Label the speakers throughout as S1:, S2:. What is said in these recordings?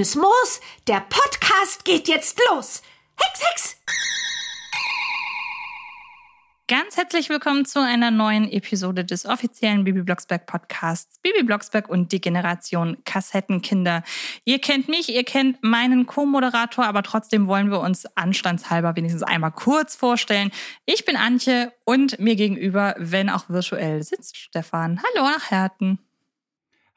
S1: Grünes Moos, der Podcast geht jetzt los. Hex, Hex!
S2: Ganz herzlich willkommen zu einer neuen Episode des offiziellen Bibi Blocksberg Podcasts Bibi Blocksberg und die Generation Kassettenkinder. Ihr kennt mich, ihr kennt meinen Co-Moderator, aber trotzdem wollen wir uns anstandshalber wenigstens einmal kurz vorstellen. Ich bin Antje und mir gegenüber, wenn auch virtuell, sitzt Stefan. Hallo nach Herten.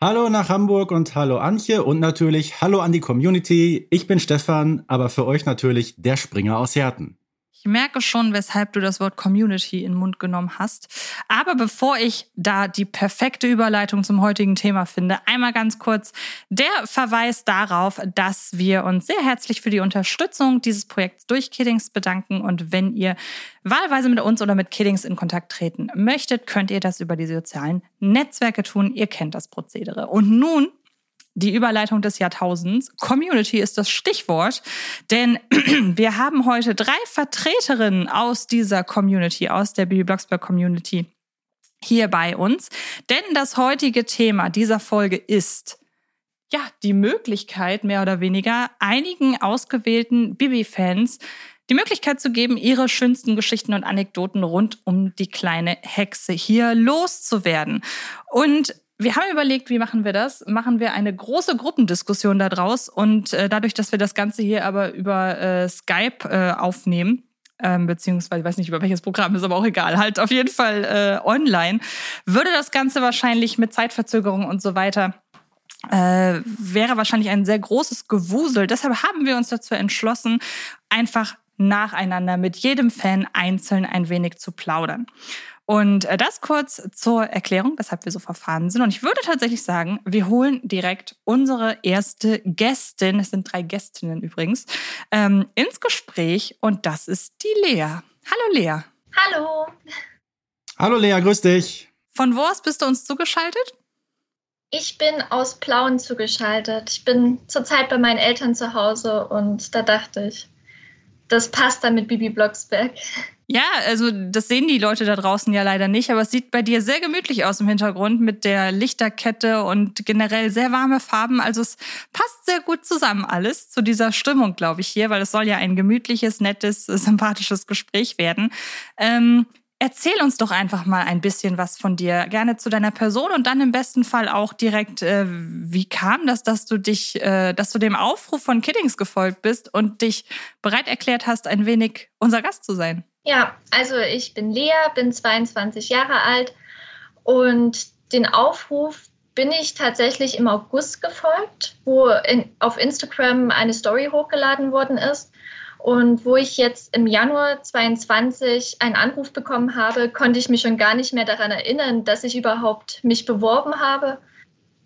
S3: Hallo nach Hamburg und hallo Antje und natürlich hallo an die Community. Ich bin Stefan, aber für euch natürlich der Springer aus Herten.
S2: Ich merke schon, weshalb du das Wort Community in den Mund genommen hast. Aber bevor ich da die perfekte Überleitung zum heutigen Thema finde, einmal ganz kurz der Verweis darauf, dass wir uns sehr herzlich für die Unterstützung dieses Projekts durch Kiddings bedanken. Und wenn ihr wahlweise mit uns oder mit Kiddings in Kontakt treten möchtet, könnt ihr das über die sozialen Netzwerke tun. Ihr kennt das Prozedere. Und nun die Überleitung des Jahrtausends. Community ist das Stichwort, denn wir haben heute drei Vertreterinnen aus dieser Community, aus der Bibi Blocksberg Community hier bei uns. Denn das heutige Thema dieser Folge ist ja die Möglichkeit, mehr oder weniger einigen ausgewählten Bibi-Fans die Möglichkeit zu geben, ihre schönsten Geschichten und Anekdoten rund um die kleine Hexe hier loszuwerden. Und wir haben überlegt, wie machen wir das? Machen wir eine große Gruppendiskussion daraus und äh, dadurch, dass wir das Ganze hier aber über äh, Skype äh, aufnehmen, ähm, beziehungsweise ich weiß nicht über welches Programm, ist aber auch egal, halt auf jeden Fall äh, online, würde das Ganze wahrscheinlich mit Zeitverzögerung und so weiter äh, wäre wahrscheinlich ein sehr großes Gewusel. Deshalb haben wir uns dazu entschlossen, einfach nacheinander mit jedem Fan einzeln ein wenig zu plaudern. Und äh, das kurz zur Erklärung, weshalb wir so verfahren sind. Und ich würde tatsächlich sagen, wir holen direkt unsere erste Gästin, es sind drei Gästinnen übrigens, ähm, ins Gespräch. Und das ist die Lea. Hallo Lea.
S4: Hallo.
S3: Hallo Lea, grüß dich.
S2: Von wo aus bist du uns zugeschaltet?
S4: Ich bin aus Plauen zugeschaltet. Ich bin zurzeit bei meinen Eltern zu Hause und da dachte ich, das passt dann mit Bibi Blocksberg.
S2: Ja, also das sehen die Leute da draußen ja leider nicht, aber es sieht bei dir sehr gemütlich aus im Hintergrund mit der Lichterkette und generell sehr warme Farben. Also es passt sehr gut zusammen alles zu dieser Stimmung, glaube ich, hier, weil es soll ja ein gemütliches, nettes, sympathisches Gespräch werden. Ähm, Erzähl uns doch einfach mal ein bisschen was von dir, gerne zu deiner Person und dann im besten Fall auch direkt, äh, wie kam das, dass du dich, äh, dass du dem Aufruf von Kiddings gefolgt bist und dich bereit erklärt hast, ein wenig unser Gast zu sein?
S4: Ja, also ich bin Lea, bin 22 Jahre alt und den Aufruf bin ich tatsächlich im August gefolgt, wo in, auf Instagram eine Story hochgeladen worden ist. Und wo ich jetzt im Januar 22 einen Anruf bekommen habe, konnte ich mich schon gar nicht mehr daran erinnern, dass ich überhaupt mich beworben habe.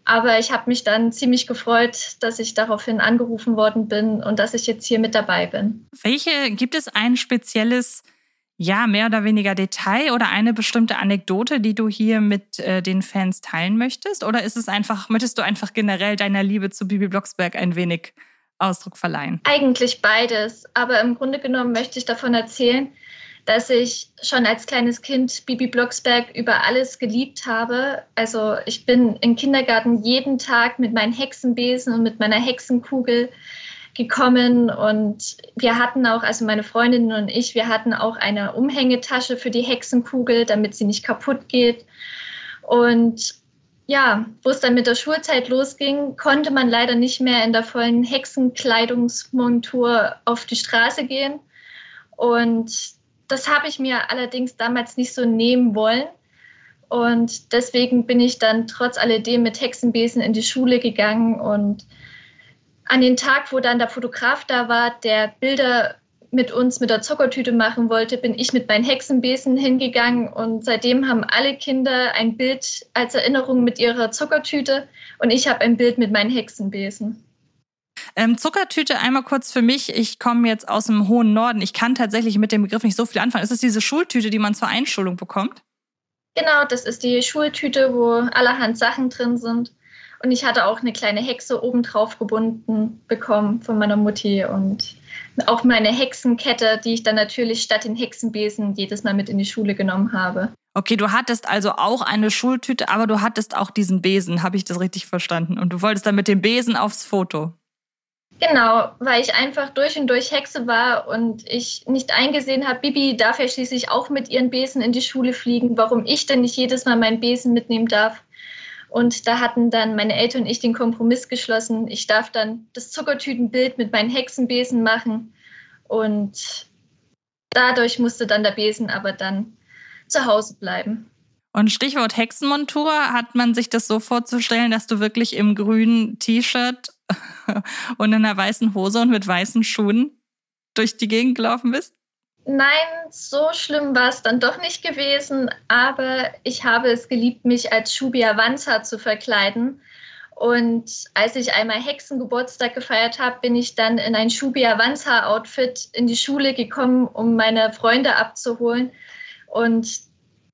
S4: Aber ich habe mich dann ziemlich gefreut, dass ich daraufhin angerufen worden bin und dass ich jetzt hier mit dabei bin.
S2: Welche gibt es ein spezielles, ja, mehr oder weniger Detail oder eine bestimmte Anekdote, die du hier mit äh, den Fans teilen möchtest? Oder ist es einfach, möchtest du einfach generell deiner Liebe zu Bibi Blocksberg ein wenig Ausdruck verleihen?
S4: Eigentlich beides. Aber im Grunde genommen möchte ich davon erzählen, dass ich schon als kleines Kind Bibi Blocksberg über alles geliebt habe. Also ich bin im Kindergarten jeden Tag mit meinen Hexenbesen und mit meiner Hexenkugel gekommen und wir hatten auch, also meine Freundinnen und ich, wir hatten auch eine Umhängetasche für die Hexenkugel, damit sie nicht kaputt geht. Und ja, wo es dann mit der Schulzeit losging, konnte man leider nicht mehr in der vollen Hexenkleidungsmontur auf die Straße gehen. Und das habe ich mir allerdings damals nicht so nehmen wollen. Und deswegen bin ich dann trotz alledem mit Hexenbesen in die Schule gegangen. Und an den Tag, wo dann der Fotograf da war, der Bilder mit uns mit der Zuckertüte machen wollte, bin ich mit meinen Hexenbesen hingegangen und seitdem haben alle Kinder ein Bild als Erinnerung mit ihrer Zuckertüte und ich habe ein Bild mit meinen Hexenbesen.
S2: Ähm, Zuckertüte einmal kurz für mich. Ich komme jetzt aus dem hohen Norden. Ich kann tatsächlich mit dem Begriff nicht so viel anfangen. Ist es diese Schultüte, die man zur Einschulung bekommt?
S4: Genau, das ist die Schultüte, wo allerhand Sachen drin sind. Und ich hatte auch eine kleine Hexe obendrauf gebunden bekommen von meiner Mutti und auch meine Hexenkette, die ich dann natürlich statt den Hexenbesen jedes Mal mit in die Schule genommen habe.
S2: Okay, du hattest also auch eine Schultüte, aber du hattest auch diesen Besen, habe ich das richtig verstanden? Und du wolltest dann mit dem Besen aufs Foto.
S4: Genau, weil ich einfach durch und durch Hexe war und ich nicht eingesehen habe, Bibi darf ja schließlich auch mit ihren Besen in die Schule fliegen, warum ich denn nicht jedes Mal meinen Besen mitnehmen darf. Und da hatten dann meine Eltern und ich den Kompromiss geschlossen. Ich darf dann das Zuckertütenbild mit meinen Hexenbesen machen. Und dadurch musste dann der Besen aber dann zu Hause bleiben.
S2: Und Stichwort Hexenmontur, hat man sich das so vorzustellen, dass du wirklich im grünen T-Shirt und in einer weißen Hose und mit weißen Schuhen durch die Gegend gelaufen bist?
S4: Nein, so schlimm war es dann doch nicht gewesen, aber ich habe es geliebt, mich als Shubia Wanza zu verkleiden. Und als ich einmal Hexengeburtstag gefeiert habe, bin ich dann in ein Shubia Wanza Outfit in die Schule gekommen, um meine Freunde abzuholen. Und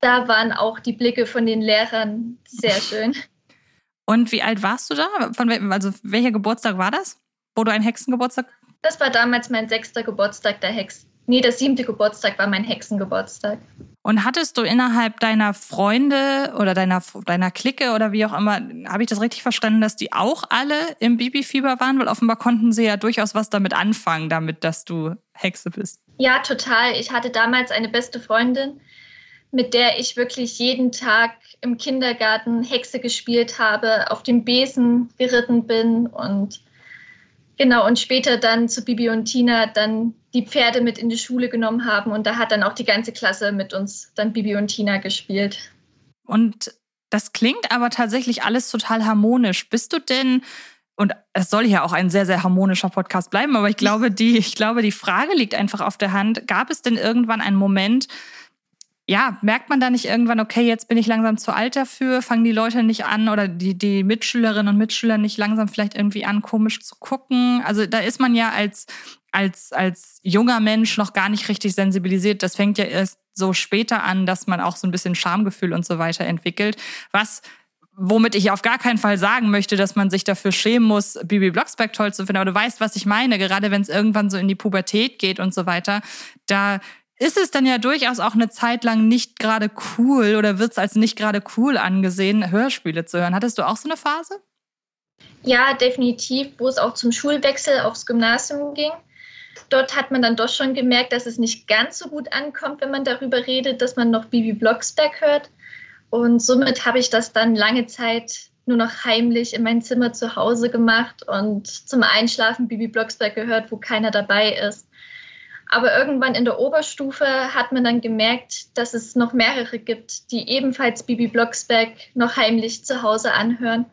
S4: da waren auch die Blicke von den Lehrern sehr schön.
S2: Und wie alt warst du da? Von, also welcher Geburtstag war das? Wo du einen Hexengeburtstag?
S4: Das war damals mein sechster Geburtstag der Hex. Nee, der siebte Geburtstag war mein Hexengeburtstag.
S2: Und hattest du innerhalb deiner Freunde oder deiner, deiner Clique oder wie auch immer, habe ich das richtig verstanden, dass die auch alle im Bibi-Fieber waren? Weil offenbar konnten sie ja durchaus was damit anfangen, damit, dass du Hexe bist.
S4: Ja, total. Ich hatte damals eine beste Freundin, mit der ich wirklich jeden Tag im Kindergarten Hexe gespielt habe, auf dem Besen geritten bin und genau und später dann zu Bibi und Tina dann die Pferde mit in die Schule genommen haben und da hat dann auch die ganze Klasse mit uns dann Bibi und Tina gespielt.
S2: Und das klingt aber tatsächlich alles total harmonisch. Bist du denn und es soll ja auch ein sehr, sehr harmonischer Podcast bleiben, aber ich glaube, die, ich glaube, die Frage liegt einfach auf der Hand. Gab es denn irgendwann einen Moment, ja, merkt man da nicht irgendwann, okay, jetzt bin ich langsam zu alt dafür, fangen die Leute nicht an oder die, die Mitschülerinnen und Mitschüler nicht langsam vielleicht irgendwie an, komisch zu gucken? Also da ist man ja als, als, als junger Mensch noch gar nicht richtig sensibilisiert. Das fängt ja erst so später an, dass man auch so ein bisschen Schamgefühl und so weiter entwickelt. Was womit ich auf gar keinen Fall sagen möchte, dass man sich dafür schämen muss, Bibi Blocksberg toll zu finden. Aber du weißt, was ich meine, gerade wenn es irgendwann so in die Pubertät geht und so weiter. Da ist es dann ja durchaus auch eine Zeit lang nicht gerade cool oder wird es als nicht gerade cool angesehen, Hörspiele zu hören. Hattest du auch so eine Phase?
S4: Ja, definitiv, wo es auch zum Schulwechsel aufs Gymnasium ging. Dort hat man dann doch schon gemerkt, dass es nicht ganz so gut ankommt, wenn man darüber redet, dass man noch Bibi Blocksberg hört. Und somit habe ich das dann lange Zeit nur noch heimlich in mein Zimmer zu Hause gemacht und zum Einschlafen Bibi Blocksberg gehört, wo keiner dabei ist. Aber irgendwann in der Oberstufe hat man dann gemerkt, dass es noch mehrere gibt, die ebenfalls Bibi Blocksberg noch heimlich zu Hause anhören.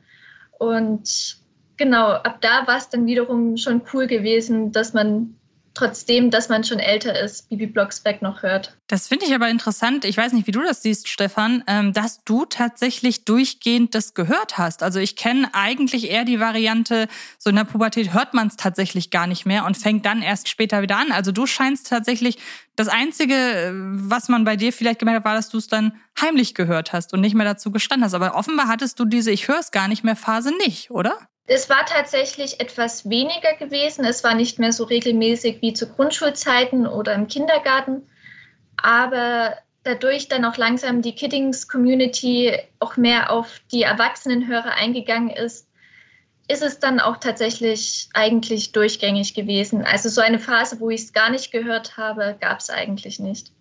S4: Und genau, ab da war es dann wiederum schon cool gewesen, dass man trotzdem, dass man schon älter ist, Bibi Blocksberg noch hört.
S2: Das finde ich aber interessant. Ich weiß nicht, wie du das siehst, Stefan, ähm, dass du tatsächlich durchgehend das gehört hast. Also ich kenne eigentlich eher die Variante, so in der Pubertät hört man es tatsächlich gar nicht mehr und fängt dann erst später wieder an. Also du scheinst tatsächlich, das Einzige, äh, was man bei dir vielleicht gemerkt hat, war, dass du es dann heimlich gehört hast und nicht mehr dazu gestanden hast. Aber offenbar hattest du diese Ich höre es gar nicht mehr Phase nicht, oder?
S4: Es war tatsächlich etwas weniger gewesen. Es war nicht mehr so regelmäßig wie zu Grundschulzeiten oder im Kindergarten. Aber dadurch dann auch langsam die Kiddings-Community auch mehr auf die Erwachsenenhörer eingegangen ist, ist es dann auch tatsächlich eigentlich durchgängig gewesen. Also so eine Phase, wo ich es gar nicht gehört habe, gab es eigentlich nicht.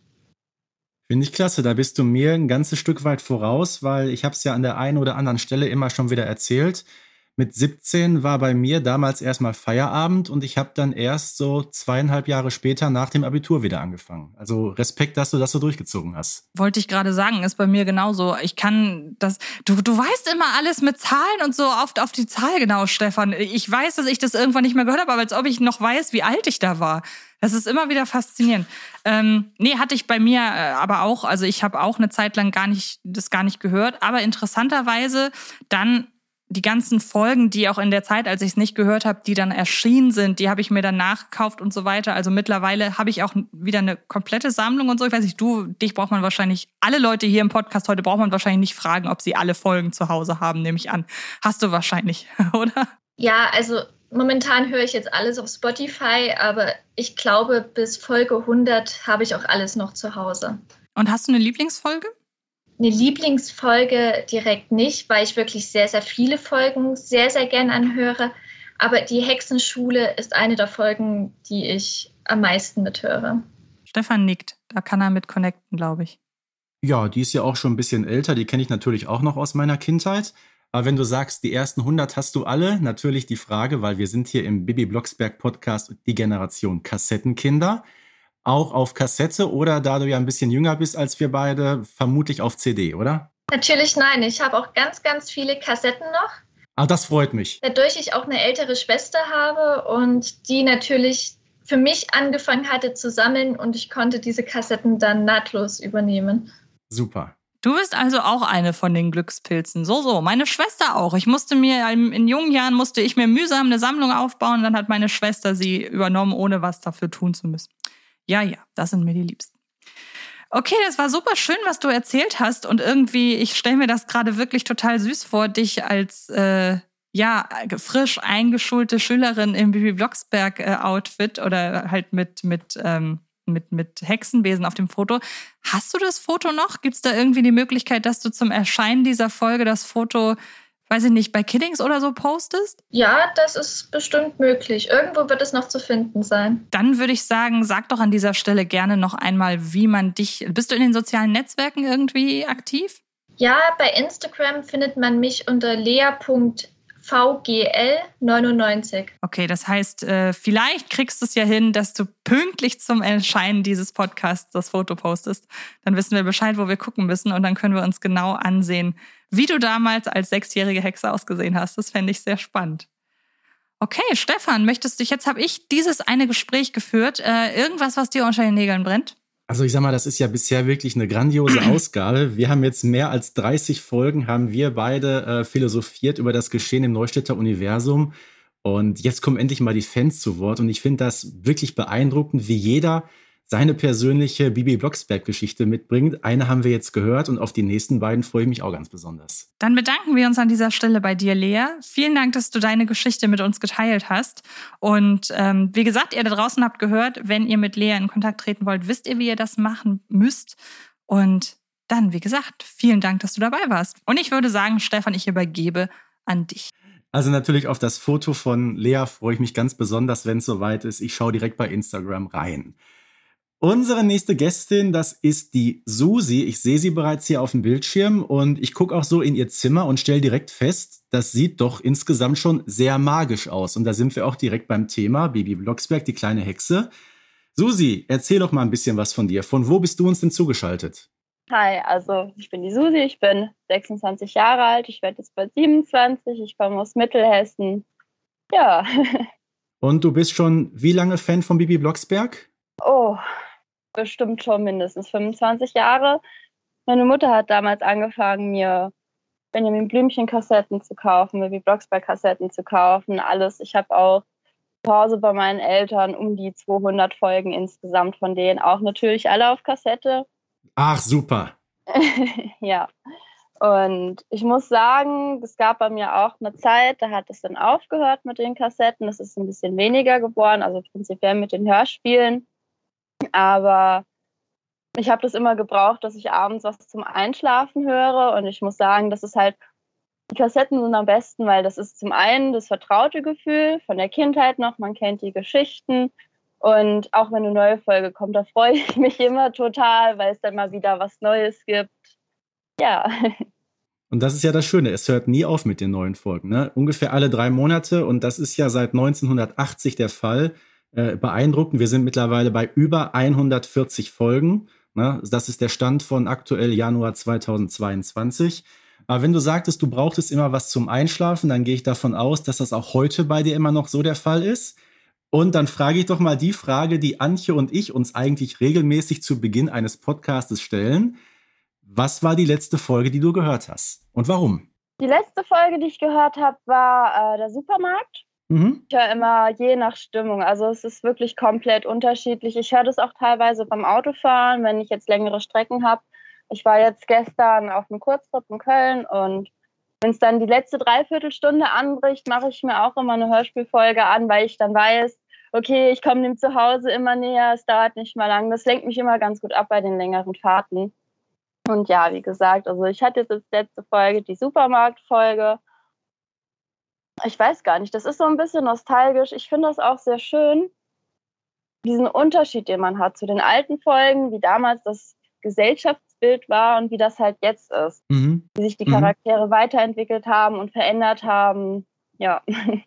S3: Finde ich klasse, da bist du mir ein ganzes Stück weit voraus, weil ich habe es ja an der einen oder anderen Stelle immer schon wieder erzählt mit 17 war bei mir damals erstmal Feierabend und ich habe dann erst so zweieinhalb Jahre später nach dem Abitur wieder angefangen. Also Respekt, dass du das so durchgezogen hast.
S2: Wollte ich gerade sagen, ist bei mir genauso. Ich kann das, du, du weißt immer alles mit Zahlen und so oft auf die Zahl genau, Stefan. Ich weiß, dass ich das irgendwann nicht mehr gehört habe, aber als ob ich noch weiß, wie alt ich da war. Das ist immer wieder faszinierend. Ähm, nee, hatte ich bei mir äh, aber auch, also ich habe auch eine Zeit lang gar nicht, das gar nicht gehört, aber interessanterweise dann die ganzen Folgen, die auch in der Zeit, als ich es nicht gehört habe, die dann erschienen sind, die habe ich mir dann nachgekauft und so weiter. Also mittlerweile habe ich auch wieder eine komplette Sammlung und so. Ich weiß nicht, du, dich braucht man wahrscheinlich, alle Leute hier im Podcast heute braucht man wahrscheinlich nicht fragen, ob sie alle Folgen zu Hause haben, nehme ich an. Hast du wahrscheinlich, oder?
S4: Ja, also momentan höre ich jetzt alles auf Spotify, aber ich glaube, bis Folge 100 habe ich auch alles noch zu Hause.
S2: Und hast du eine Lieblingsfolge?
S4: Eine Lieblingsfolge direkt nicht, weil ich wirklich sehr, sehr viele Folgen sehr, sehr gern anhöre. Aber die Hexenschule ist eine der Folgen, die ich am meisten mithöre.
S2: Stefan nickt. Da kann er mit connecten, glaube ich.
S3: Ja, die ist ja auch schon ein bisschen älter. Die kenne ich natürlich auch noch aus meiner Kindheit. Aber wenn du sagst, die ersten 100 hast du alle, natürlich die Frage, weil wir sind hier im Bibi Blocksberg Podcast die Generation Kassettenkinder. Auch auf Kassette oder da du ja ein bisschen jünger bist als wir beide, vermutlich auf CD, oder?
S4: Natürlich nein. Ich habe auch ganz, ganz viele Kassetten noch.
S3: Ah, das freut mich.
S4: Dadurch ich auch eine ältere Schwester habe und die natürlich für mich angefangen hatte zu sammeln und ich konnte diese Kassetten dann nahtlos übernehmen.
S3: Super.
S2: Du bist also auch eine von den Glückspilzen. So, so. Meine Schwester auch. Ich musste mir, in jungen Jahren musste ich mir mühsam eine Sammlung aufbauen. Dann hat meine Schwester sie übernommen, ohne was dafür tun zu müssen. Ja, ja, das sind mir die Liebsten. Okay, das war super schön, was du erzählt hast. Und irgendwie, ich stelle mir das gerade wirklich total süß vor, dich als äh, ja, frisch eingeschulte Schülerin im Bibi Blocksberg-Outfit äh, oder halt mit, mit, ähm, mit, mit Hexenbesen auf dem Foto. Hast du das Foto noch? Gibt es da irgendwie die Möglichkeit, dass du zum Erscheinen dieser Folge das Foto, weiß ich nicht, bei Kiddings oder so postest?
S4: Ja, das ist bestimmt möglich. Irgendwo wird es noch zu finden sein.
S2: Dann würde ich sagen, sag doch an dieser Stelle gerne noch einmal, wie man dich. Bist du in den sozialen Netzwerken irgendwie aktiv?
S4: Ja, bei Instagram findet man mich unter lea.de VGL 99.
S2: Okay, das heißt, äh, vielleicht kriegst du es ja hin, dass du pünktlich zum Erscheinen dieses Podcasts das Foto postest. Dann wissen wir Bescheid, wo wir gucken müssen und dann können wir uns genau ansehen, wie du damals als sechsjährige Hexe ausgesehen hast. Das fände ich sehr spannend. Okay, Stefan, möchtest du, jetzt habe ich dieses eine Gespräch geführt. Äh, irgendwas, was dir unter den Nägeln brennt?
S3: Also ich sag mal, das ist ja bisher wirklich eine grandiose Ausgabe. Wir haben jetzt mehr als 30 Folgen, haben wir beide äh, philosophiert über das Geschehen im Neustädter Universum. Und jetzt kommen endlich mal die Fans zu Wort. Und ich finde das wirklich beeindruckend, wie jeder seine persönliche Bibi Blocksberg-Geschichte mitbringt. Eine haben wir jetzt gehört und auf die nächsten beiden freue ich mich auch ganz besonders.
S2: Dann bedanken wir uns an dieser Stelle bei dir, Lea. Vielen Dank, dass du deine Geschichte mit uns geteilt hast. Und ähm, wie gesagt, ihr da draußen habt gehört, wenn ihr mit Lea in Kontakt treten wollt, wisst ihr, wie ihr das machen müsst. Und dann, wie gesagt, vielen Dank, dass du dabei warst. Und ich würde sagen, Stefan, ich übergebe an dich.
S3: Also natürlich auf das Foto von Lea freue ich mich ganz besonders, wenn es soweit ist. Ich schaue direkt bei Instagram rein. Unsere nächste Gästin, das ist die Susi. Ich sehe sie bereits hier auf dem Bildschirm und ich gucke auch so in ihr Zimmer und stelle direkt fest, das sieht doch insgesamt schon sehr magisch aus. Und da sind wir auch direkt beim Thema Bibi Blocksberg, die kleine Hexe. Susi, erzähl doch mal ein bisschen was von dir. Von wo bist du uns denn zugeschaltet?
S5: Hi, also ich bin die Susi, ich bin 26 Jahre alt, ich werde jetzt bald 27, ich komme aus Mittelhessen. Ja.
S3: Und du bist schon wie lange Fan von Bibi Blocksberg?
S5: Oh, bestimmt schon mindestens 25 Jahre. Meine Mutter hat damals angefangen, mir Benjamin Blümchen-Kassetten zu kaufen, Baby Blocksberg-Kassetten zu kaufen, alles. Ich habe auch zu Hause bei meinen Eltern um die 200 Folgen insgesamt von denen, auch natürlich alle auf Kassette.
S3: Ach, super.
S5: ja. Und ich muss sagen, es gab bei mir auch eine Zeit, da hat es dann aufgehört mit den Kassetten. Es ist ein bisschen weniger geworden, also prinzipiell mit den Hörspielen. Aber ich habe das immer gebraucht, dass ich abends was zum Einschlafen höre. Und ich muss sagen, das ist halt, die Kassetten sind am besten, weil das ist zum einen das vertraute Gefühl von der Kindheit noch, man kennt die Geschichten. Und auch wenn eine neue Folge kommt, da freue ich mich immer total, weil es dann mal wieder was Neues gibt. Ja.
S3: Und das ist ja das Schöne, es hört nie auf mit den neuen Folgen. Ne? Ungefähr alle drei Monate und das ist ja seit 1980 der Fall äh, beeindruckend. Wir sind mittlerweile bei über 140 Folgen. Ne? Das ist der Stand von aktuell Januar 2022. Aber wenn du sagtest, du brauchtest immer was zum Einschlafen, dann gehe ich davon aus, dass das auch heute bei dir immer noch so der Fall ist. Und dann frage ich doch mal die Frage, die Antje und ich uns eigentlich regelmäßig zu Beginn eines Podcastes stellen. Was war die letzte Folge, die du gehört hast? Und warum?
S5: Die letzte Folge, die ich gehört habe, war äh, der Supermarkt. Mhm. Ich höre immer je nach Stimmung. Also es ist wirklich komplett unterschiedlich. Ich höre das auch teilweise beim Autofahren, wenn ich jetzt längere Strecken habe. Ich war jetzt gestern auf einem Kurztrip in Köln und wenn es dann die letzte Dreiviertelstunde anbricht, mache ich mir auch immer eine Hörspielfolge an, weil ich dann weiß, okay, ich komme dem Zuhause immer näher, es dauert nicht mal lang. Das lenkt mich immer ganz gut ab bei den längeren Fahrten. Und ja, wie gesagt, also ich hatte jetzt als letzte Folge die Supermarktfolge. Ich weiß gar nicht, das ist so ein bisschen nostalgisch. Ich finde das auch sehr schön, diesen Unterschied, den man hat zu den alten Folgen, wie damals das Gesellschaftsbild war und wie das halt jetzt ist. Mhm. Wie sich die mhm. Charaktere mhm. weiterentwickelt haben und verändert haben. Ja.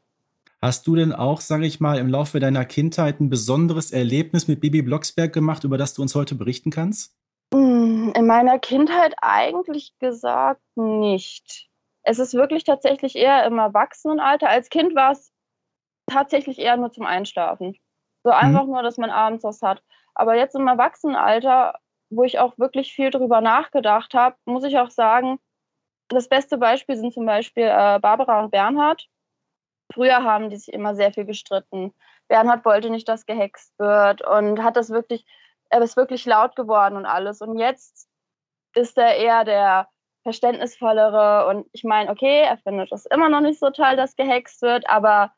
S3: Hast du denn auch, sage ich mal, im Laufe deiner Kindheit ein besonderes Erlebnis mit Bibi Blocksberg gemacht, über das du uns heute berichten kannst?
S5: Hm, in meiner Kindheit eigentlich gesagt nicht. Es ist wirklich tatsächlich eher im Erwachsenenalter. Als Kind war es tatsächlich eher nur zum Einschlafen. So mhm. einfach mhm. nur, dass man abends was hat. Aber jetzt im Erwachsenenalter, wo ich auch wirklich viel drüber nachgedacht habe, muss ich auch sagen, das beste Beispiel sind zum Beispiel äh, Barbara und Bernhard. Früher haben die sich immer sehr viel gestritten. Bernhard wollte nicht, dass gehext wird und hat das wirklich, er ist wirklich laut geworden und alles. Und jetzt ist er eher der verständnisvollere und ich meine, okay, er findet es immer noch nicht so toll, dass gehext wird, aber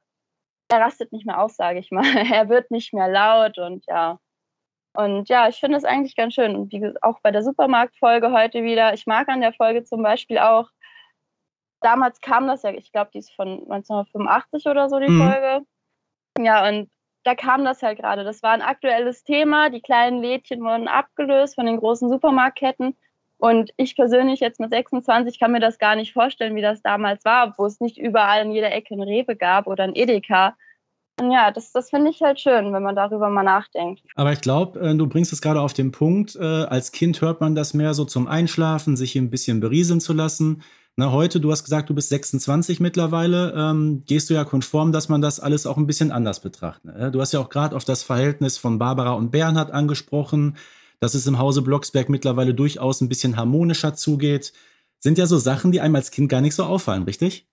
S5: er rastet nicht mehr aus, sage ich mal. Er wird nicht mehr laut und ja. Und ja, ich finde es eigentlich ganz schön. Und wie auch bei der Supermarktfolge heute wieder. Ich mag an der Folge zum Beispiel auch, damals kam das ja, ich glaube, die ist von 1985 oder so, die mhm. Folge. Ja, und da kam das halt gerade. Das war ein aktuelles Thema. Die kleinen Lädchen wurden abgelöst von den großen Supermarktketten. Und ich persönlich jetzt mit 26 kann mir das gar nicht vorstellen, wie das damals war, wo es nicht überall in jeder Ecke ein Rewe gab oder ein Edeka. Und ja, das, das finde ich halt schön, wenn man darüber mal nachdenkt.
S3: Aber ich glaube, äh, du bringst es gerade auf den Punkt. Äh, als Kind hört man das mehr so zum Einschlafen, sich ein bisschen berieseln zu lassen. Na, heute, du hast gesagt, du bist 26 mittlerweile, ähm, gehst du ja konform, dass man das alles auch ein bisschen anders betrachtet. Ne? Du hast ja auch gerade auf das Verhältnis von Barbara und Bernhard angesprochen, dass es im Hause Blocksberg mittlerweile durchaus ein bisschen harmonischer zugeht. Sind ja so Sachen, die einem als Kind gar nicht so auffallen, richtig?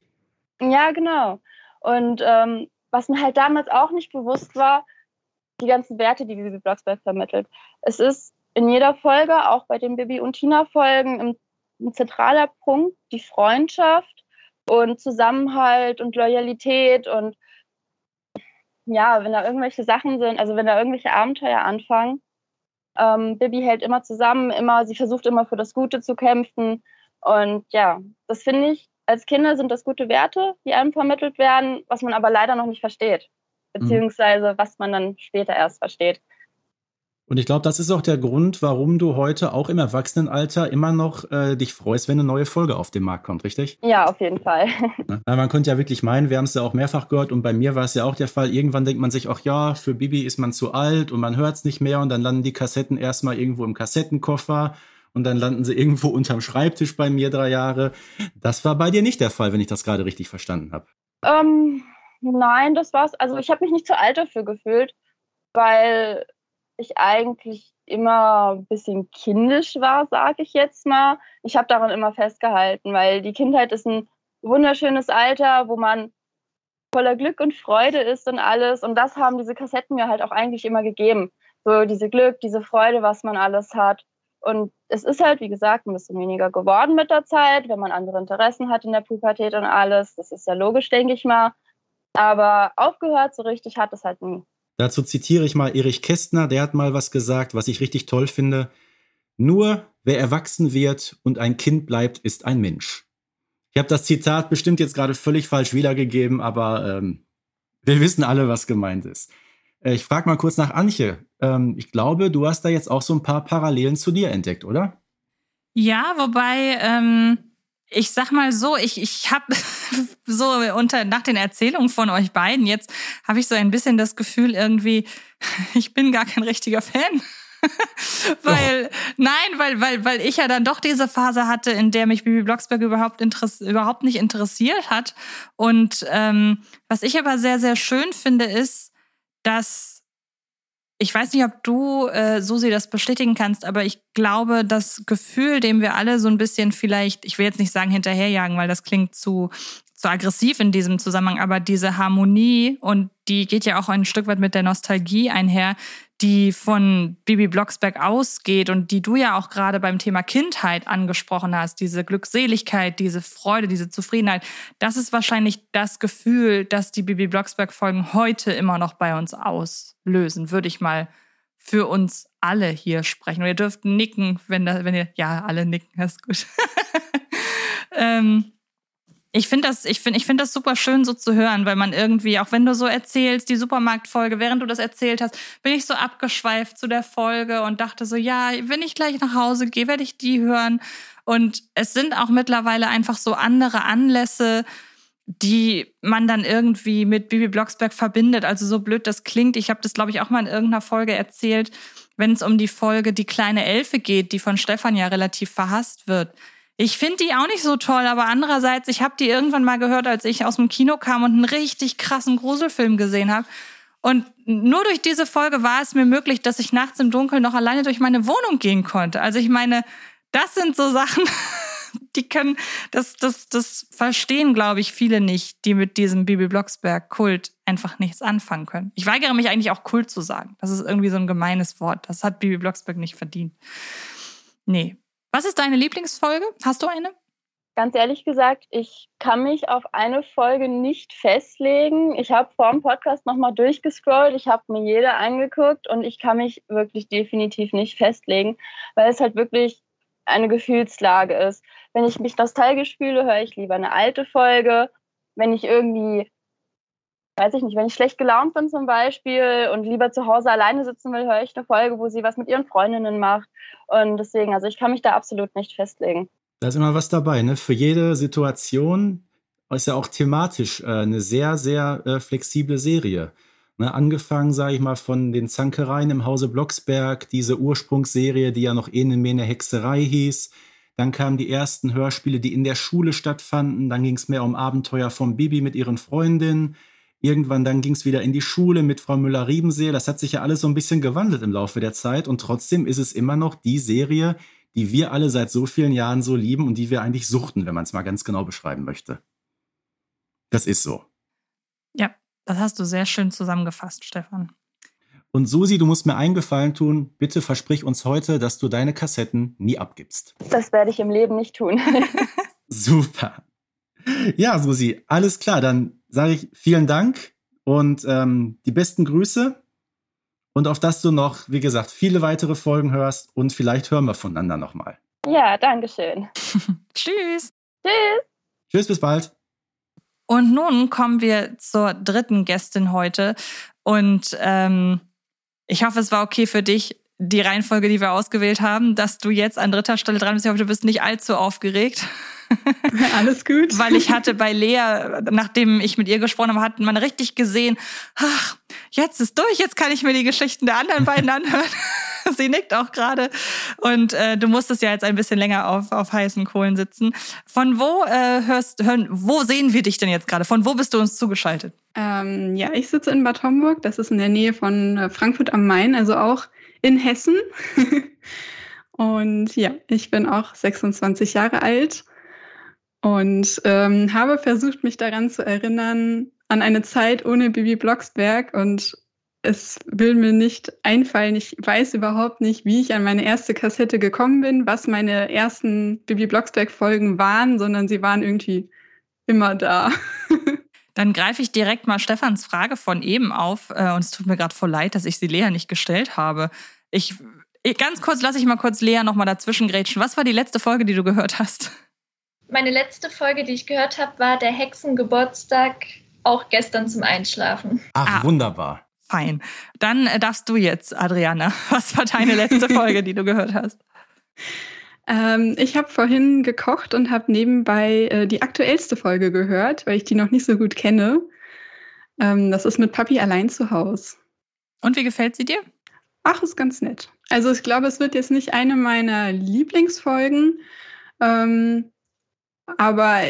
S5: Ja, genau. Und ähm, was mir halt damals auch nicht bewusst war, die ganzen Werte, die Bibi Blocksberg vermittelt. Es ist in jeder Folge, auch bei den Bibi und Tina Folgen, ein zentraler Punkt die Freundschaft und Zusammenhalt und Loyalität und ja, wenn da irgendwelche Sachen sind, also wenn da irgendwelche Abenteuer anfangen, ähm, Bibi hält immer zusammen, immer, sie versucht immer für das Gute zu kämpfen. Und ja, das finde ich, als Kinder sind das gute Werte, die einem vermittelt werden, was man aber leider noch nicht versteht. Mhm. Beziehungsweise was man dann später erst versteht.
S3: Und ich glaube, das ist auch der Grund, warum du heute auch im Erwachsenenalter immer noch äh, dich freust, wenn eine neue Folge auf den Markt kommt, richtig?
S5: Ja, auf jeden Fall.
S3: Ja, man könnte ja wirklich meinen, wir haben es ja auch mehrfach gehört und bei mir war es ja auch der Fall. Irgendwann denkt man sich, ach ja, für Bibi ist man zu alt und man hört es nicht mehr und dann landen die Kassetten erstmal irgendwo im Kassettenkoffer und dann landen sie irgendwo unterm Schreibtisch bei mir drei Jahre. Das war bei dir nicht der Fall, wenn ich das gerade richtig verstanden habe.
S5: Ähm, nein, das war's. Also ich habe mich nicht zu alt dafür gefühlt, weil ich eigentlich immer ein bisschen kindisch war, sage ich jetzt mal. Ich habe daran immer festgehalten, weil die Kindheit ist ein wunderschönes Alter, wo man voller Glück und Freude ist und alles. Und das haben diese Kassetten mir halt auch eigentlich immer gegeben. So diese Glück, diese Freude, was man alles hat. Und es ist halt, wie gesagt, ein bisschen weniger geworden mit der Zeit, wenn man andere Interessen hat in der Pubertät und alles. Das ist ja logisch, denke ich mal. Aber aufgehört so richtig hat es halt nie.
S3: Dazu zitiere ich mal Erich Kästner, der hat mal was gesagt, was ich richtig toll finde. Nur wer erwachsen wird und ein Kind bleibt, ist ein Mensch. Ich habe das Zitat bestimmt jetzt gerade völlig falsch wiedergegeben, aber ähm, wir wissen alle, was gemeint ist. Äh, ich frage mal kurz nach Anche. Ähm, ich glaube, du hast da jetzt auch so ein paar Parallelen zu dir entdeckt, oder?
S2: Ja, wobei ähm, ich sag mal so, ich, ich habe so unter nach den Erzählungen von euch beiden jetzt habe ich so ein bisschen das Gefühl irgendwie, ich bin gar kein richtiger Fan. weil oh. nein, weil weil weil ich ja dann doch diese Phase hatte, in der mich Bibi Blocksberg überhaupt überhaupt nicht interessiert hat und ähm, was ich aber sehr sehr schön finde ist, dass ich weiß nicht, ob du, äh, Susi, das bestätigen kannst, aber ich glaube, das Gefühl, dem wir alle so ein bisschen vielleicht, ich will jetzt nicht sagen hinterherjagen, weil das klingt zu, zu aggressiv in diesem Zusammenhang, aber diese Harmonie und die geht ja auch ein Stück weit mit der Nostalgie einher, die von Bibi Blocksberg ausgeht und die du ja auch gerade beim Thema Kindheit angesprochen hast, diese Glückseligkeit, diese Freude, diese Zufriedenheit, das ist wahrscheinlich das Gefühl, das die Bibi Blocksberg Folgen heute immer noch bei uns auslösen, würde ich mal für uns alle hier sprechen. Und ihr dürft nicken, wenn, da, wenn ihr, ja, alle nicken, das ist gut. ähm, ich finde das, ich finde, ich finde das super schön, so zu hören, weil man irgendwie, auch wenn du so erzählst, die Supermarktfolge, während du das erzählt hast, bin ich so abgeschweift zu der Folge und dachte so, ja, wenn ich gleich nach Hause gehe, werde ich die hören. Und es sind auch mittlerweile einfach so andere Anlässe, die man dann irgendwie mit Bibi Blocksberg verbindet. Also so blöd das klingt. Ich habe das, glaube ich, auch mal in irgendeiner Folge erzählt, wenn es um die Folge Die kleine Elfe geht, die von Stefan ja relativ verhasst wird. Ich finde die auch nicht so toll, aber andererseits, ich habe die irgendwann mal gehört, als ich aus dem Kino kam und einen richtig krassen Gruselfilm gesehen habe. Und nur durch diese Folge war es mir möglich, dass ich nachts im Dunkeln noch alleine durch meine Wohnung gehen konnte. Also ich meine, das sind so Sachen, die können, das, das, das verstehen, glaube ich, viele nicht, die mit diesem Bibi Blocksberg-Kult einfach nichts anfangen können. Ich weigere mich eigentlich auch Kult zu sagen. Das ist irgendwie so ein gemeines Wort. Das hat Bibi Blocksberg nicht verdient. Nee. Was ist deine Lieblingsfolge? Hast du eine?
S5: Ganz ehrlich gesagt, ich kann mich auf eine Folge nicht festlegen. Ich habe vor dem Podcast nochmal durchgescrollt, ich habe mir jede angeguckt und ich kann mich wirklich definitiv nicht festlegen, weil es halt wirklich eine Gefühlslage ist. Wenn ich mich nostalgisch fühle, höre ich lieber eine alte Folge. Wenn ich irgendwie, weiß ich nicht, wenn ich schlecht gelaunt bin zum Beispiel und lieber zu Hause alleine sitzen will, höre ich eine Folge, wo sie was mit ihren Freundinnen macht. Und deswegen, also ich kann mich da absolut nicht festlegen.
S3: Da ist immer was dabei, ne? Für jede Situation ist ja auch thematisch äh, eine sehr, sehr äh, flexible Serie. Ne, angefangen, sage ich mal, von den Zankereien im Hause Blocksberg, diese Ursprungsserie, die ja noch Ene Mene Hexerei hieß. Dann kamen die ersten Hörspiele, die in der Schule stattfanden. Dann ging es mehr um Abenteuer von Bibi mit ihren Freundinnen. Irgendwann dann ging es wieder in die Schule mit Frau Müller-Riebensee. Das hat sich ja alles so ein bisschen gewandelt im Laufe der Zeit. Und trotzdem ist es immer noch die Serie, die wir alle seit so vielen Jahren so lieben und die wir eigentlich suchten, wenn man es mal ganz genau beschreiben möchte. Das ist so.
S2: Ja, das hast du sehr schön zusammengefasst, Stefan.
S3: Und Susi, du musst mir einen Gefallen tun. Bitte versprich uns heute, dass du deine Kassetten nie abgibst.
S5: Das werde ich im Leben nicht tun.
S3: Super. Ja, Susi, alles klar. Dann sage ich vielen Dank und ähm, die besten Grüße. Und auf dass du noch, wie gesagt, viele weitere Folgen hörst und vielleicht hören wir voneinander nochmal.
S5: Ja, danke schön.
S2: Tschüss.
S5: Tschüss.
S3: Tschüss, bis bald.
S2: Und nun kommen wir zur dritten Gästin heute. Und ähm, ich hoffe, es war okay für dich, die Reihenfolge, die wir ausgewählt haben, dass du jetzt an dritter Stelle dran bist. Ich hoffe, du bist nicht allzu aufgeregt.
S6: Alles gut.
S2: Weil ich hatte bei Lea, nachdem ich mit ihr gesprochen habe, hat man richtig gesehen, ach, jetzt ist durch, jetzt kann ich mir die Geschichten der anderen beiden anhören. Sie nickt auch gerade. Und äh, du musstest ja jetzt ein bisschen länger auf, auf heißen Kohlen sitzen. Von wo äh, hörst, hören, wo sehen wir dich denn jetzt gerade? Von wo bist du uns zugeschaltet?
S6: Ähm, ja, ich sitze in Bad Homburg. Das ist in der Nähe von äh, Frankfurt am Main, also auch in Hessen. und ja, ich bin auch 26 Jahre alt und ähm, habe versucht, mich daran zu erinnern, an eine Zeit ohne Bibi Blocksberg und es will mir nicht einfallen. Ich weiß überhaupt nicht, wie ich an meine erste Kassette gekommen bin, was meine ersten Bibi Blocksberg-Folgen waren, sondern sie waren irgendwie immer da.
S2: Dann greife ich direkt mal Stefans Frage von eben auf. Äh, und es tut mir gerade voll leid, dass ich sie Lea nicht gestellt habe. Ich ganz kurz lasse ich mal kurz Lea noch mal dazwischen grätschen. Was war die letzte Folge, die du gehört hast?
S4: Meine letzte Folge, die ich gehört habe, war der Hexengeburtstag, auch gestern zum Einschlafen.
S3: Ach, ah. wunderbar.
S2: Fein. Dann äh, darfst du jetzt, Adriana. Was war deine letzte Folge, die du gehört hast?
S6: Ähm, ich habe vorhin gekocht und habe nebenbei äh, die aktuellste Folge gehört, weil ich die noch nicht so gut kenne. Ähm, das ist mit Papi allein zu Hause.
S2: Und wie gefällt sie dir?
S6: Ach, ist ganz nett. Also ich glaube, es wird jetzt nicht eine meiner Lieblingsfolgen, ähm, aber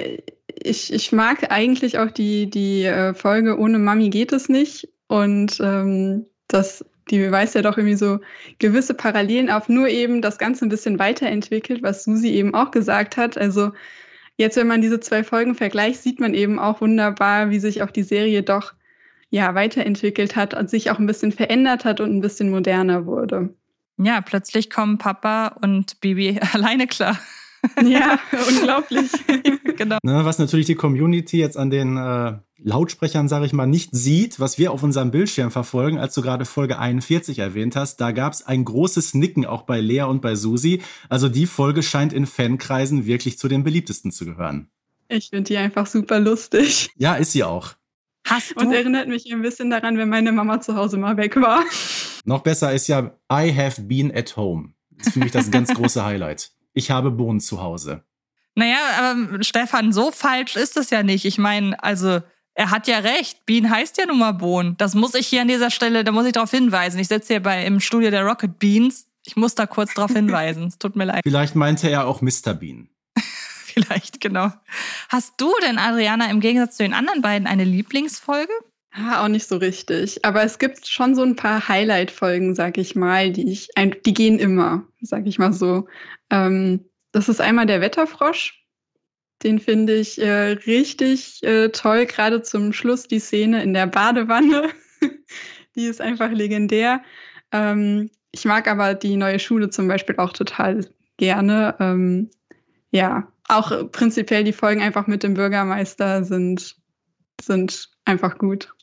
S6: ich, ich mag eigentlich auch die, die äh, Folge Ohne Mami geht es nicht. Und ähm, das, die weist ja doch irgendwie so gewisse Parallelen auf, nur eben das Ganze ein bisschen weiterentwickelt, was Susi eben auch gesagt hat. Also jetzt, wenn man diese zwei Folgen vergleicht, sieht man eben auch wunderbar, wie sich auch die Serie doch ja weiterentwickelt hat und sich auch ein bisschen verändert hat und ein bisschen moderner wurde.
S2: Ja, plötzlich kommen Papa und Bibi alleine klar.
S6: Ja, unglaublich.
S3: genau. Ne, was natürlich die Community jetzt an den äh, Lautsprechern, sage ich mal, nicht sieht, was wir auf unserem Bildschirm verfolgen, als du gerade Folge 41 erwähnt hast, da gab es ein großes Nicken auch bei Lea und bei Susi. Also die Folge scheint in Fankreisen wirklich zu den beliebtesten zu gehören.
S6: Ich finde die einfach super lustig.
S3: Ja, ist sie auch.
S6: Hast und erinnert mich ein bisschen daran, wenn meine Mama zu Hause mal weg war.
S3: Noch besser ist ja I have been at home. Das ist für mich das ganz große Highlight. Ich habe Bohnen zu Hause.
S2: Naja, aber Stefan, so falsch ist es ja nicht. Ich meine, also er hat ja recht. Bean heißt ja nun mal Bohnen. Das muss ich hier an dieser Stelle, da muss ich darauf hinweisen. Ich sitze hier bei, im Studio der Rocket Beans. Ich muss da kurz darauf hinweisen. Es tut mir leid.
S3: Vielleicht meinte er auch Mr. Bean.
S2: Vielleicht, genau. Hast du denn, Adriana, im Gegensatz zu den anderen beiden eine Lieblingsfolge?
S6: Ah, auch nicht so richtig. Aber es gibt schon so ein paar Highlight-Folgen, sag ich mal, die ich, die gehen immer, sag ich mal so. Ähm, das ist einmal der Wetterfrosch. Den finde ich äh, richtig äh, toll, gerade zum Schluss die Szene in der Badewanne. die ist einfach legendär. Ähm, ich mag aber die neue Schule zum Beispiel auch total gerne. Ähm, ja, auch prinzipiell die Folgen einfach mit dem Bürgermeister sind, sind einfach gut.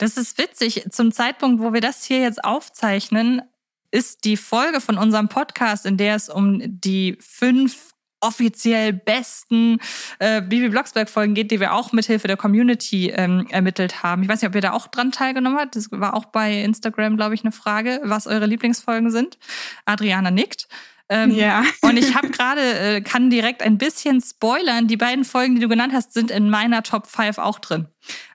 S2: Das ist witzig. Zum Zeitpunkt, wo wir das hier jetzt aufzeichnen, ist die Folge von unserem Podcast, in der es um die fünf offiziell besten äh, Bibi Blocksberg-Folgen geht, die wir auch mithilfe der Community ähm, ermittelt haben. Ich weiß nicht, ob ihr da auch dran teilgenommen habt. Das war auch bei Instagram, glaube ich, eine Frage, was eure Lieblingsfolgen sind. Adriana nickt. Ähm, ja. und ich habe gerade, äh, kann direkt ein bisschen spoilern, die beiden Folgen, die du genannt hast, sind in meiner Top 5 auch drin.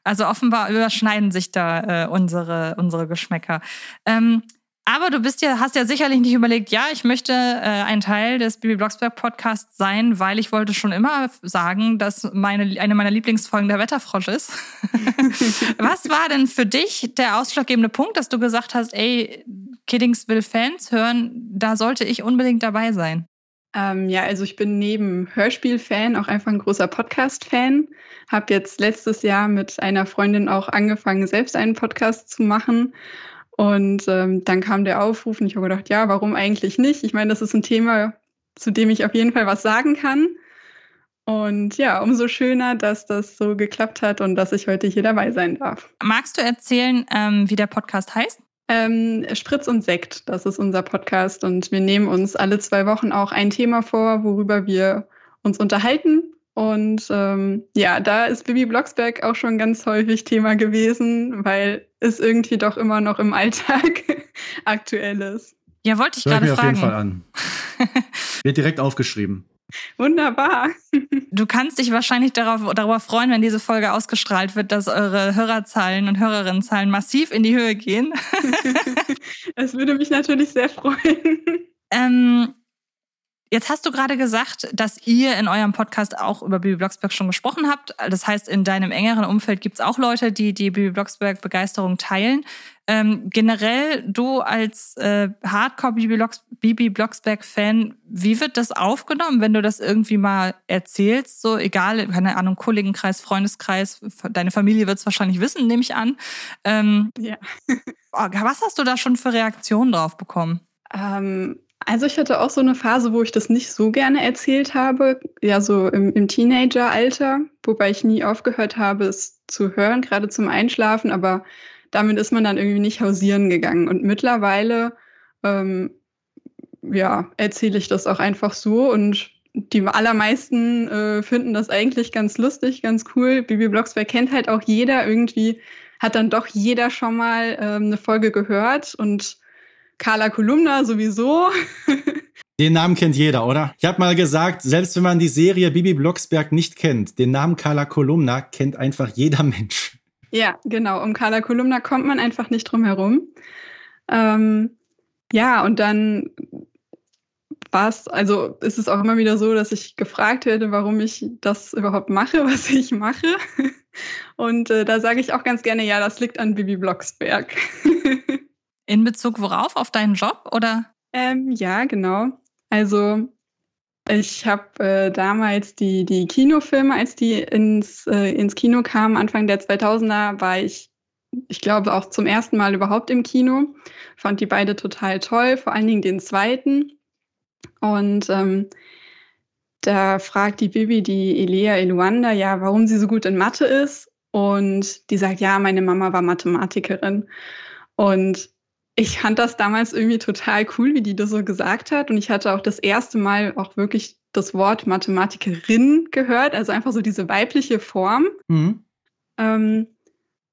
S2: Also offenbar überschneiden sich da äh, unsere, unsere Geschmäcker. Ähm, aber du bist ja, hast ja sicherlich nicht überlegt, ja, ich möchte äh, ein Teil des Bibi Blocksberg Podcasts sein, weil ich wollte schon immer sagen, dass meine, eine meiner Lieblingsfolgen der Wetterfrosch ist. Was war denn für dich der ausschlaggebende Punkt, dass du gesagt hast, ey, Kiddings will Fans hören, da sollte ich unbedingt dabei sein?
S6: Ähm, ja, also ich bin neben Hörspiel-Fan auch einfach ein großer Podcast-Fan. Habe jetzt letztes Jahr mit einer Freundin auch angefangen, selbst einen Podcast zu machen und ähm, dann kam der Aufruf und ich habe gedacht, ja, warum eigentlich nicht? Ich meine, das ist ein Thema, zu dem ich auf jeden Fall was sagen kann. Und ja, umso schöner, dass das so geklappt hat und dass ich heute hier dabei sein darf.
S2: Magst du erzählen, ähm, wie der Podcast heißt?
S6: Ähm, Spritz und Sekt, das ist unser Podcast und wir nehmen uns alle zwei Wochen auch ein Thema vor, worüber wir uns unterhalten und ähm, ja, da ist Bibi Blocksberg auch schon ganz häufig Thema gewesen, weil es irgendwie doch immer noch im Alltag aktuell ist.
S2: Ja, wollte ich gerade fragen. auf jeden
S3: Fall an. Wird direkt aufgeschrieben.
S6: Wunderbar.
S2: Du kannst dich wahrscheinlich darauf, darüber freuen, wenn diese Folge ausgestrahlt wird, dass eure Hörerzahlen und Hörerinnenzahlen massiv in die Höhe gehen.
S6: Es würde mich natürlich sehr freuen.
S2: Ähm, Jetzt hast du gerade gesagt, dass ihr in eurem Podcast auch über Bibi Blocksberg schon gesprochen habt. Das heißt, in deinem engeren Umfeld gibt es auch Leute, die die Bibi Blocksberg Begeisterung teilen. Ähm, generell, du als äh, Hardcore Bibi, Blocks, Bibi Blocksberg-Fan, wie wird das aufgenommen, wenn du das irgendwie mal erzählst? So egal, keine Ahnung, Kollegenkreis, Freundeskreis, deine Familie wird es wahrscheinlich wissen, nehme ich an. Ähm, ja. Oh, was hast du da schon für Reaktionen drauf bekommen?
S6: Ähm, also ich hatte auch so eine Phase, wo ich das nicht so gerne erzählt habe, ja so im, im Teenageralter, wobei ich nie aufgehört habe, es zu hören, gerade zum Einschlafen, aber damit ist man dann irgendwie nicht hausieren gegangen. Und mittlerweile, ähm, ja, erzähle ich das auch einfach so und die allermeisten äh, finden das eigentlich ganz lustig, ganz cool. Bibi Blocksberg kennt halt auch jeder irgendwie, hat dann doch jeder schon mal ähm, eine Folge gehört und Carla Kolumna sowieso.
S3: Den Namen kennt jeder, oder? Ich habe mal gesagt, selbst wenn man die Serie Bibi Blocksberg nicht kennt, den Namen Carla Kolumna kennt einfach jeder Mensch.
S6: Ja, genau. Um Carla Kolumna kommt man einfach nicht drum herum. Ähm, ja, und dann war es, also ist es auch immer wieder so, dass ich gefragt werde, warum ich das überhaupt mache, was ich mache. Und äh, da sage ich auch ganz gerne, ja, das liegt an Bibi Blocksberg.
S2: In Bezug worauf? Auf deinen Job oder?
S6: Ähm, ja, genau. Also ich habe äh, damals die, die Kinofilme, als die ins, äh, ins Kino kamen, Anfang der 2000er, war ich, ich glaube, auch zum ersten Mal überhaupt im Kino. Fand die beide total toll, vor allen Dingen den zweiten. Und ähm, da fragt die Bibi die Elea Eluanda ja, warum sie so gut in Mathe ist. Und die sagt, ja, meine Mama war Mathematikerin. Und ich fand das damals irgendwie total cool, wie die das so gesagt hat. Und ich hatte auch das erste Mal auch wirklich das Wort Mathematikerin gehört, also einfach so diese weibliche Form. Mhm. Ähm,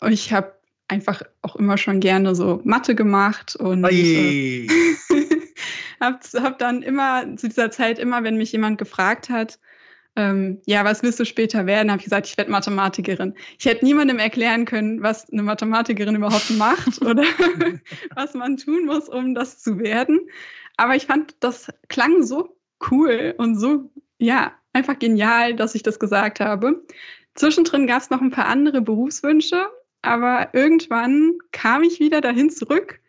S6: und ich habe einfach auch immer schon gerne so Mathe gemacht und äh, habe hab dann immer zu dieser Zeit immer, wenn mich jemand gefragt hat, ähm, ja, was willst du später werden? Habe ich gesagt, ich werde Mathematikerin. Ich hätte niemandem erklären können, was eine Mathematikerin überhaupt macht oder was man tun muss, um das zu werden. Aber ich fand, das klang so cool und so, ja, einfach genial, dass ich das gesagt habe. Zwischendrin gab es noch ein paar andere Berufswünsche, aber irgendwann kam ich wieder dahin zurück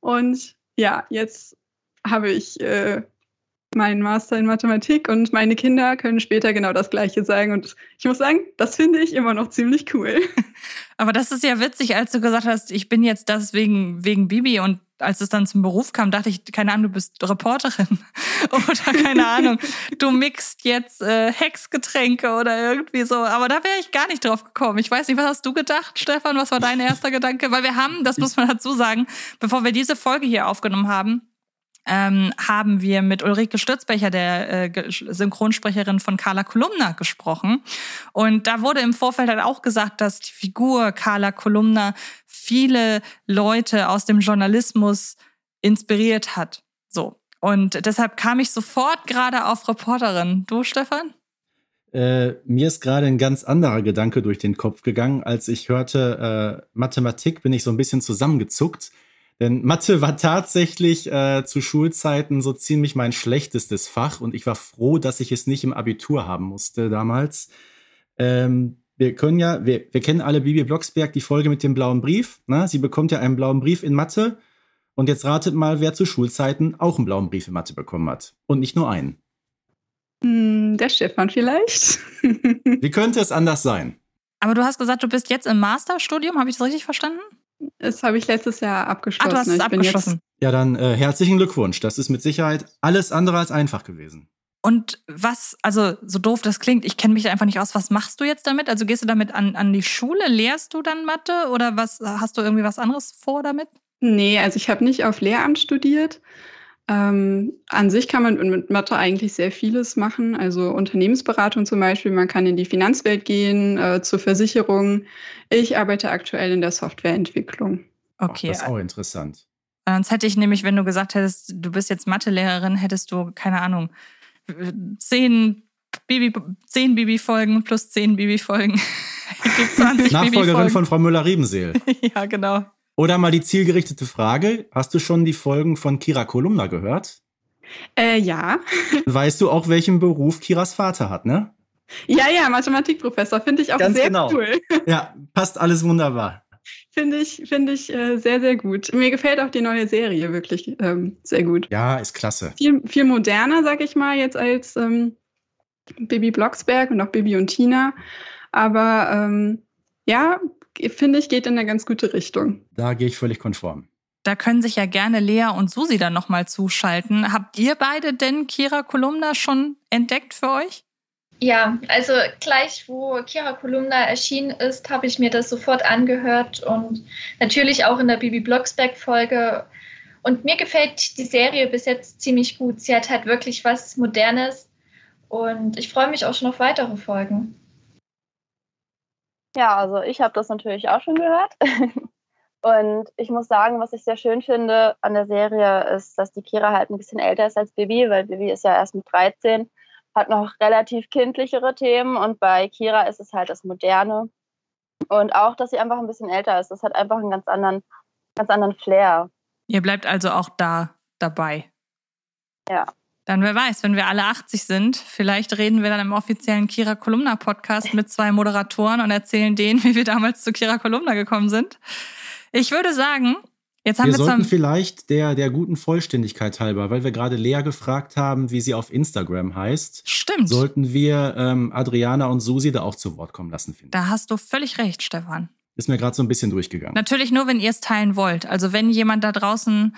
S6: und ja, jetzt habe ich äh, meinen Master in Mathematik und meine Kinder können später genau das Gleiche sagen. Und ich muss sagen, das finde ich immer noch ziemlich cool.
S2: Aber das ist ja witzig, als du gesagt hast, ich bin jetzt das wegen, wegen Bibi und als es dann zum Beruf kam, dachte ich, keine Ahnung, du bist Reporterin oder keine Ahnung, du mixt jetzt äh, Hexgetränke oder irgendwie so. Aber da wäre ich gar nicht drauf gekommen. Ich weiß nicht, was hast du gedacht, Stefan? Was war dein erster Gedanke? Weil wir haben, das muss man dazu sagen, bevor wir diese Folge hier aufgenommen haben, ähm, haben wir mit Ulrike Stürzbecher, der äh, Synchronsprecherin von Carla Kolumna, gesprochen. Und da wurde im Vorfeld halt auch gesagt, dass die Figur Carla Kolumna viele Leute aus dem Journalismus inspiriert hat. So. Und deshalb kam ich sofort gerade auf Reporterin. Du, Stefan?
S3: Äh, mir ist gerade ein ganz anderer Gedanke durch den Kopf gegangen. Als ich hörte äh, Mathematik, bin ich so ein bisschen zusammengezuckt denn Mathe war tatsächlich äh, zu Schulzeiten so ziemlich mein schlechtestes Fach und ich war froh, dass ich es nicht im Abitur haben musste damals. Ähm, wir können ja, wir, wir kennen alle Bibi Blocksberg, die Folge mit dem blauen Brief. Ne? Sie bekommt ja einen blauen Brief in Mathe. Und jetzt ratet mal, wer zu Schulzeiten auch einen blauen Brief in Mathe bekommen hat. Und nicht nur einen.
S6: Hm, der Stefan vielleicht.
S3: Wie könnte es anders sein?
S2: Aber du hast gesagt, du bist jetzt im Masterstudium, habe ich das richtig verstanden?
S6: Das habe ich letztes Jahr abgeschlossen.
S2: Ah, du hast es abgeschlossen.
S3: ja, dann äh, herzlichen Glückwunsch. Das ist mit Sicherheit alles andere als einfach gewesen.
S2: Und was, also so doof das klingt, ich kenne mich da einfach nicht aus. Was machst du jetzt damit? Also gehst du damit an, an die Schule? Lehrst du dann Mathe oder was hast du irgendwie was anderes vor damit?
S6: Nee, also ich habe nicht auf Lehramt studiert. Ähm, an sich kann man mit Mathe eigentlich sehr vieles machen, also Unternehmensberatung zum Beispiel. Man kann in die Finanzwelt gehen, äh, zur Versicherung. Ich arbeite aktuell in der Softwareentwicklung.
S3: Okay. Ach, das ist auch interessant.
S2: Sonst hätte ich nämlich, wenn du gesagt hättest, du bist jetzt Mathelehrerin, hättest du, keine Ahnung, zehn Bibi, zehn Bibi-Folgen plus zehn Bibi-Folgen.
S3: Nachfolgerin Bibi von Frau Müller-Riebenseel.
S2: ja, genau.
S3: Oder mal die zielgerichtete Frage: Hast du schon die Folgen von Kira Kolumna gehört?
S6: Äh, ja.
S3: Weißt du auch, welchen Beruf Kiras Vater hat, ne?
S6: Ja, ja, Mathematikprofessor. Finde ich auch Ganz sehr genau. cool.
S3: Ja, passt alles wunderbar.
S6: Finde ich, finde ich äh, sehr, sehr gut. Mir gefällt auch die neue Serie wirklich ähm, sehr gut.
S3: Ja, ist klasse.
S6: Viel, viel moderner, sag ich mal, jetzt als ähm, Bibi Blocksberg und auch Bibi und Tina. Aber ähm, ja, finde ich, geht in eine ganz gute Richtung.
S3: Da gehe ich völlig konform.
S2: Da können sich ja gerne Lea und Susi dann nochmal zuschalten. Habt ihr beide denn Kira Kolumna schon entdeckt für euch?
S4: Ja, also gleich wo Kira Kolumna erschienen ist, habe ich mir das sofort angehört und natürlich auch in der Bibi Blocksberg Folge. Und mir gefällt die Serie bis jetzt ziemlich gut. Sie hat halt wirklich was Modernes und ich freue mich auch schon auf weitere Folgen.
S5: Ja, also ich habe das natürlich auch schon gehört. Und ich muss sagen, was ich sehr schön finde an der Serie ist, dass die Kira halt ein bisschen älter ist als Bibi, weil Bibi ist ja erst mit 13, hat noch relativ kindlichere Themen und bei Kira ist es halt das Moderne. Und auch, dass sie einfach ein bisschen älter ist. Das hat einfach einen ganz anderen, ganz anderen Flair.
S2: Ihr bleibt also auch da dabei.
S5: Ja.
S2: Dann wer weiß, wenn wir alle 80 sind, vielleicht reden wir dann im offiziellen Kira Kolumna Podcast mit zwei Moderatoren und erzählen denen, wie wir damals zu Kira Kolumna gekommen sind. Ich würde sagen, jetzt haben
S3: wir,
S2: wir
S3: sollten vielleicht der, der guten Vollständigkeit halber, weil wir gerade Lea gefragt haben, wie sie auf Instagram heißt.
S2: Stimmt.
S3: Sollten wir ähm, Adriana und Susi da auch zu Wort kommen lassen,
S2: finde Da hast du völlig recht, Stefan.
S3: Ist mir gerade so ein bisschen durchgegangen.
S2: Natürlich nur, wenn ihr es teilen wollt. Also wenn jemand da draußen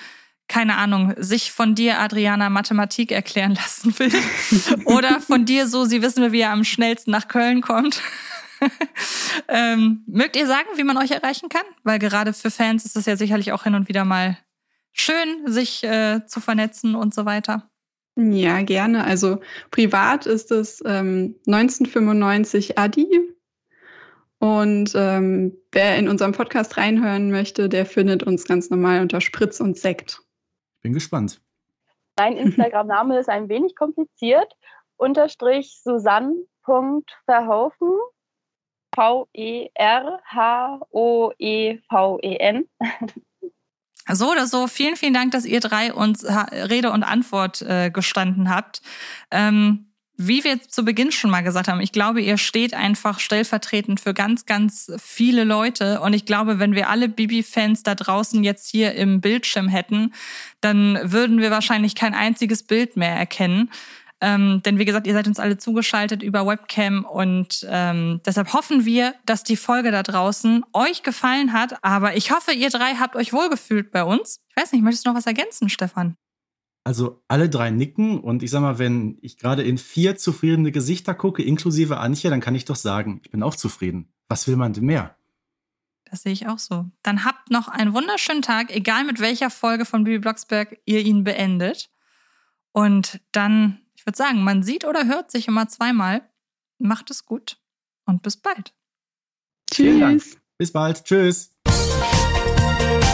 S2: keine Ahnung, sich von dir, Adriana, Mathematik erklären lassen will. Oder von dir so, sie wissen, wie er am schnellsten nach Köln kommt. ähm, mögt ihr sagen, wie man euch erreichen kann? Weil gerade für Fans ist es ja sicherlich auch hin und wieder mal schön, sich äh, zu vernetzen und so weiter.
S6: Ja, gerne. Also privat ist es ähm, 1995 Adi. Und ähm, wer in unserem Podcast reinhören möchte, der findet uns ganz normal unter Spritz und Sekt.
S3: Bin gespannt.
S5: Mein Instagram-Name ist ein wenig kompliziert. Unterstrich Susanne.verhofen. V-E-R-H-O-E-V-E-N.
S2: So oder so, vielen, vielen Dank, dass ihr drei uns Rede und Antwort äh, gestanden habt. Ähm, wie wir zu Beginn schon mal gesagt haben, ich glaube, ihr steht einfach stellvertretend für ganz, ganz viele Leute. Und ich glaube, wenn wir alle Bibi-Fans da draußen jetzt hier im Bildschirm hätten, dann würden wir wahrscheinlich kein einziges Bild mehr erkennen. Ähm, denn wie gesagt, ihr seid uns alle zugeschaltet über Webcam und ähm, deshalb hoffen wir, dass die Folge da draußen euch gefallen hat. Aber ich hoffe, ihr drei habt euch wohlgefühlt bei uns. Ich weiß nicht, möchtest du noch was ergänzen, Stefan?
S3: Also alle drei nicken und ich sag mal, wenn ich gerade in vier zufriedene Gesichter gucke, inklusive Antje, dann kann ich doch sagen, ich bin auch zufrieden. Was will man denn mehr?
S2: Das sehe ich auch so. Dann habt noch einen wunderschönen Tag, egal mit welcher Folge von Bibi Blocksberg ihr ihn beendet. Und dann ich würde sagen, man sieht oder hört sich immer zweimal. Macht es gut und bis bald.
S6: Tschüss.
S3: Bis bald. Tschüss.